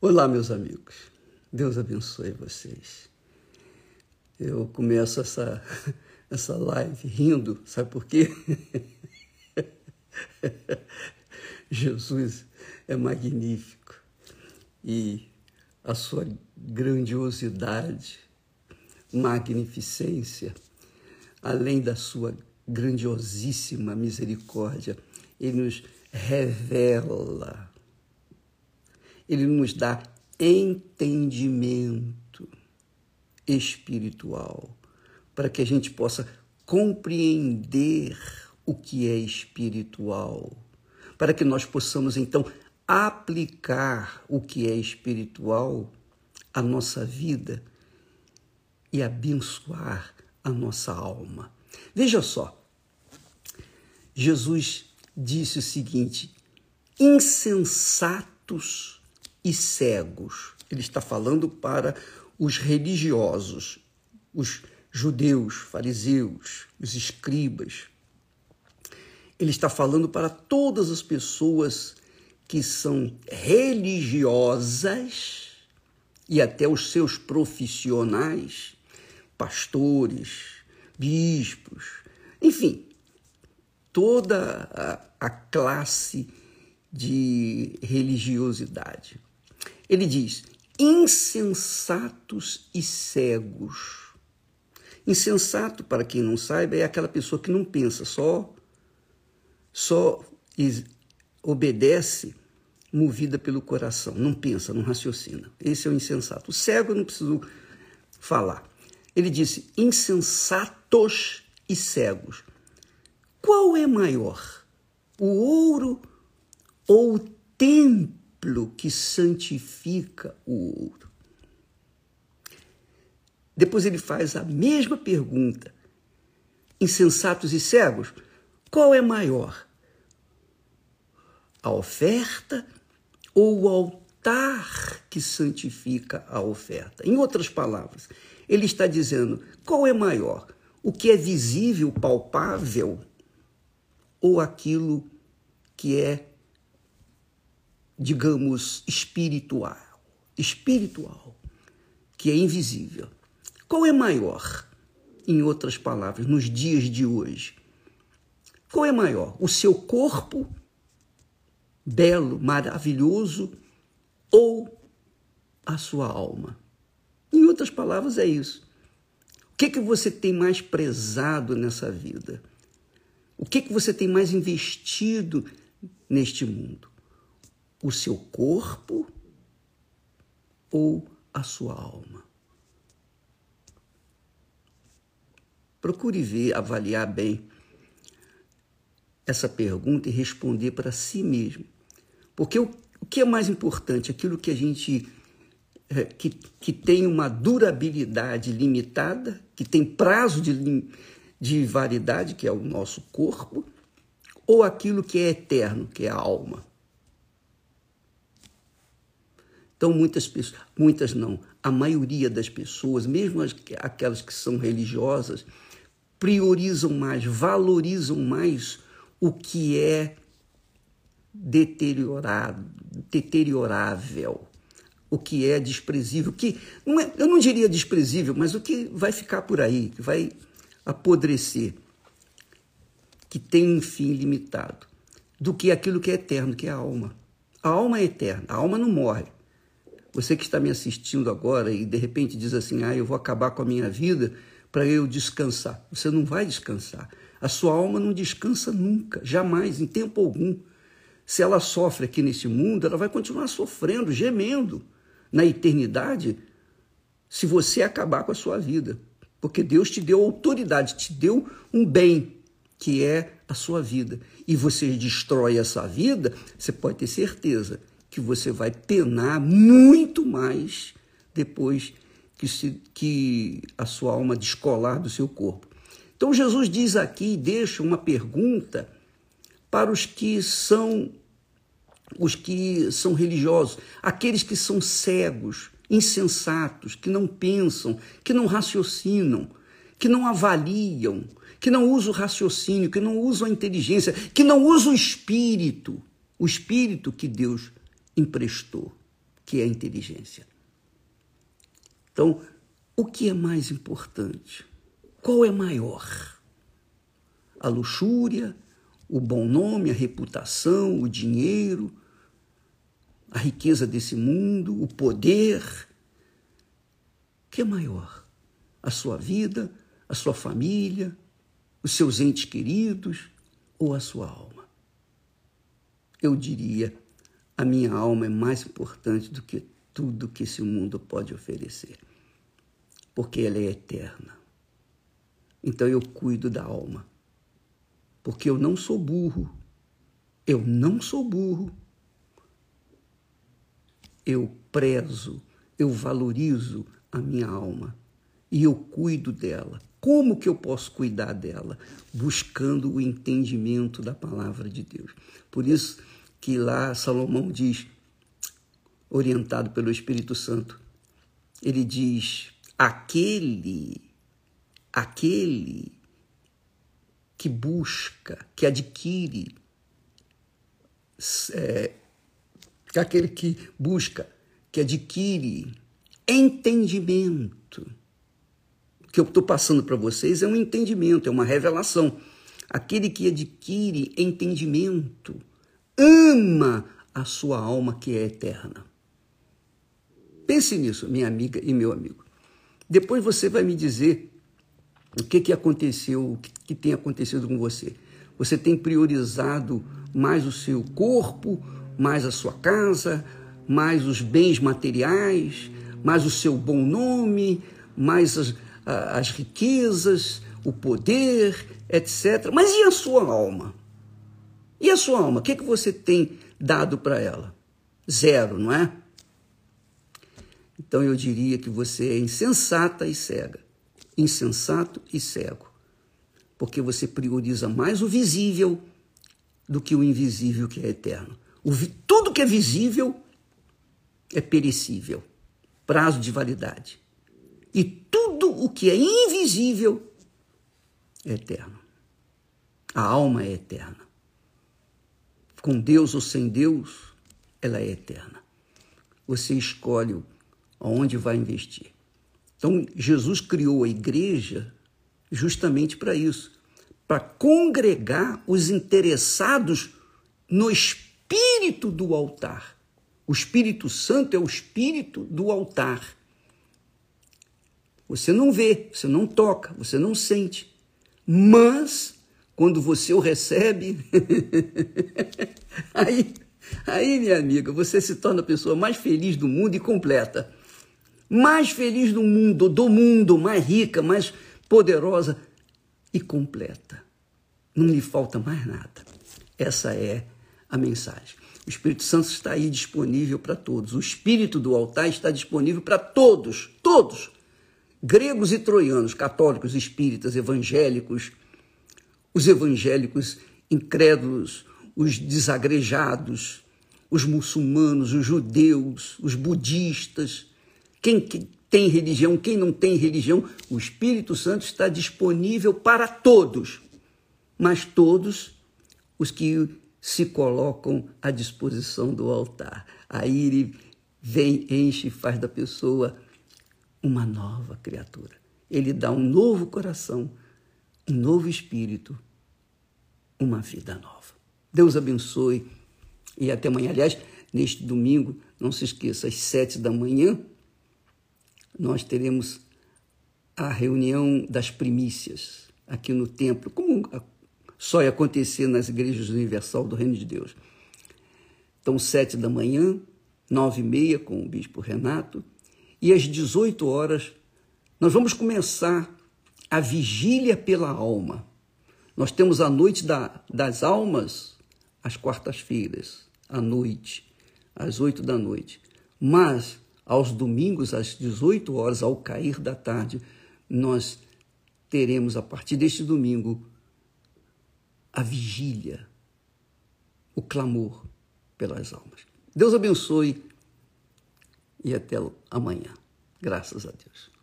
Olá, meus amigos. Deus abençoe vocês. Eu começo essa, essa live rindo, sabe por quê? Jesus é magnífico e a sua grandiosidade, magnificência, além da sua grandiosíssima misericórdia, ele nos revela, ele nos dá entendimento espiritual para que a gente possa compreender o que é espiritual, para que nós possamos então aplicar o que é espiritual à nossa vida e abençoar a nossa alma. Veja só, Jesus disse o seguinte: insensatos e cegos. Ele está falando para os religiosos, os judeus, fariseus, os escribas. Ele está falando para todas as pessoas que são religiosas e até os seus profissionais, pastores, bispos, enfim, toda a, a classe de religiosidade. Ele diz: insensatos e cegos. Insensato, para quem não saiba, é aquela pessoa que não pensa, só só obedece movida pelo coração, não pensa, não raciocina. Esse é o insensato. O cego eu não preciso falar. Ele disse: insensatos e cegos. Qual é maior, o ouro ou o templo que santifica o ouro? Depois ele faz a mesma pergunta. Insensatos e cegos, qual é maior? A oferta ou o altar que santifica a oferta? Em outras palavras, ele está dizendo: qual é maior? O que é visível, palpável, ou aquilo que é, digamos, espiritual? Espiritual, que é invisível. Qual é maior, em outras palavras, nos dias de hoje? Qual é maior? O seu corpo belo, maravilhoso ou a sua alma? Em outras palavras, é isso. O que, que você tem mais prezado nessa vida? O que, que você tem mais investido neste mundo? O seu corpo ou a sua alma? Procure ver, avaliar bem essa pergunta e responder para si mesmo. Porque o, o que é mais importante? Aquilo que a gente é, que, que tem uma durabilidade limitada, que tem prazo de, de validade, que é o nosso corpo, ou aquilo que é eterno, que é a alma. Então, muitas pessoas, muitas não, a maioria das pessoas, mesmo as, aquelas que são religiosas, priorizam mais, valorizam mais o que é deteriorado, deteriorável o que é desprezível, que não é, eu não diria desprezível, mas o que vai ficar por aí, que vai apodrecer, que tem um fim limitado, do que aquilo que é eterno, que é a alma. A alma é eterna, a alma não morre. Você que está me assistindo agora e de repente diz assim: "Ah, eu vou acabar com a minha vida para eu descansar". Você não vai descansar. A sua alma não descansa nunca, jamais, em tempo algum. Se ela sofre aqui nesse mundo, ela vai continuar sofrendo, gemendo na eternidade se você acabar com a sua vida. Porque Deus te deu autoridade, te deu um bem, que é a sua vida. E você destrói essa vida, você pode ter certeza que você vai penar muito mais depois que, se, que a sua alma descolar do seu corpo. Então Jesus diz aqui, deixa uma pergunta para os que são os que são religiosos, aqueles que são cegos, insensatos, que não pensam, que não raciocinam, que não avaliam, que não usam o raciocínio, que não usam a inteligência, que não usam o espírito. o espírito que Deus emprestou, que é a inteligência. Então, o que é mais importante? Qual é maior? A luxúria, o bom nome, a reputação, o dinheiro, a riqueza desse mundo, o poder? O que é maior? A sua vida, a sua família, os seus entes queridos ou a sua alma? Eu diria, a minha alma é mais importante do que tudo que esse mundo pode oferecer porque ela é eterna. Então eu cuido da alma, porque eu não sou burro. Eu não sou burro. Eu prezo, eu valorizo a minha alma e eu cuido dela. Como que eu posso cuidar dela? Buscando o entendimento da palavra de Deus. Por isso que lá Salomão diz, orientado pelo Espírito Santo, ele diz: aquele, aquele que busca, que adquire, é, aquele que busca, que adquire entendimento. O que eu estou passando para vocês é um entendimento, é uma revelação. Aquele que adquire entendimento ama a sua alma que é eterna. Pense nisso, minha amiga e meu amigo. Depois você vai me dizer o que, que aconteceu, o que, que tem acontecido com você. Você tem priorizado mais o seu corpo, mais a sua casa, mais os bens materiais, mais o seu bom nome, mais as, as riquezas, o poder, etc. Mas e a sua alma? E a sua alma? O que, que você tem dado para ela? Zero, não é? Então eu diria que você é insensata e cega. Insensato e cego. Porque você prioriza mais o visível do que o invisível que é eterno. Tudo que é visível é perecível, prazo de validade. E tudo o que é invisível é eterno. A alma é eterna. Com Deus ou sem Deus, ela é eterna. Você escolhe aonde vai investir. Então, Jesus criou a igreja justamente para isso para congregar os interessados no espírito do altar. O Espírito Santo é o espírito do altar. Você não vê, você não toca, você não sente. Mas, quando você o recebe, aí, aí, minha amiga, você se torna a pessoa mais feliz do mundo e completa mais feliz do mundo, do mundo, mais rica, mais poderosa e completa. Não lhe falta mais nada. Essa é a mensagem. O Espírito Santo está aí disponível para todos. O Espírito do altar está disponível para todos, todos. Gregos e troianos, católicos, espíritas, evangélicos, os evangélicos incrédulos, os desagrejados, os muçulmanos, os judeus, os budistas, quem tem religião, quem não tem religião, o Espírito Santo está disponível para todos, mas todos os que se colocam à disposição do altar. Aí ele vem, enche e faz da pessoa uma nova criatura. Ele dá um novo coração, um novo espírito, uma vida nova. Deus abençoe e até amanhã. Aliás, neste domingo, não se esqueça, às sete da manhã, nós teremos a reunião das primícias aqui no templo, como só ia acontecer nas igrejas universal do Reino de Deus. Então, sete da manhã, nove e meia, com o bispo Renato, e às 18 horas, nós vamos começar a vigília pela alma. Nós temos a noite da, das almas às quartas-feiras, à noite, às oito da noite. Mas aos domingos, às 18 horas, ao cair da tarde, nós teremos, a partir deste domingo, a vigília, o clamor pelas almas. Deus abençoe e até amanhã. Graças a Deus.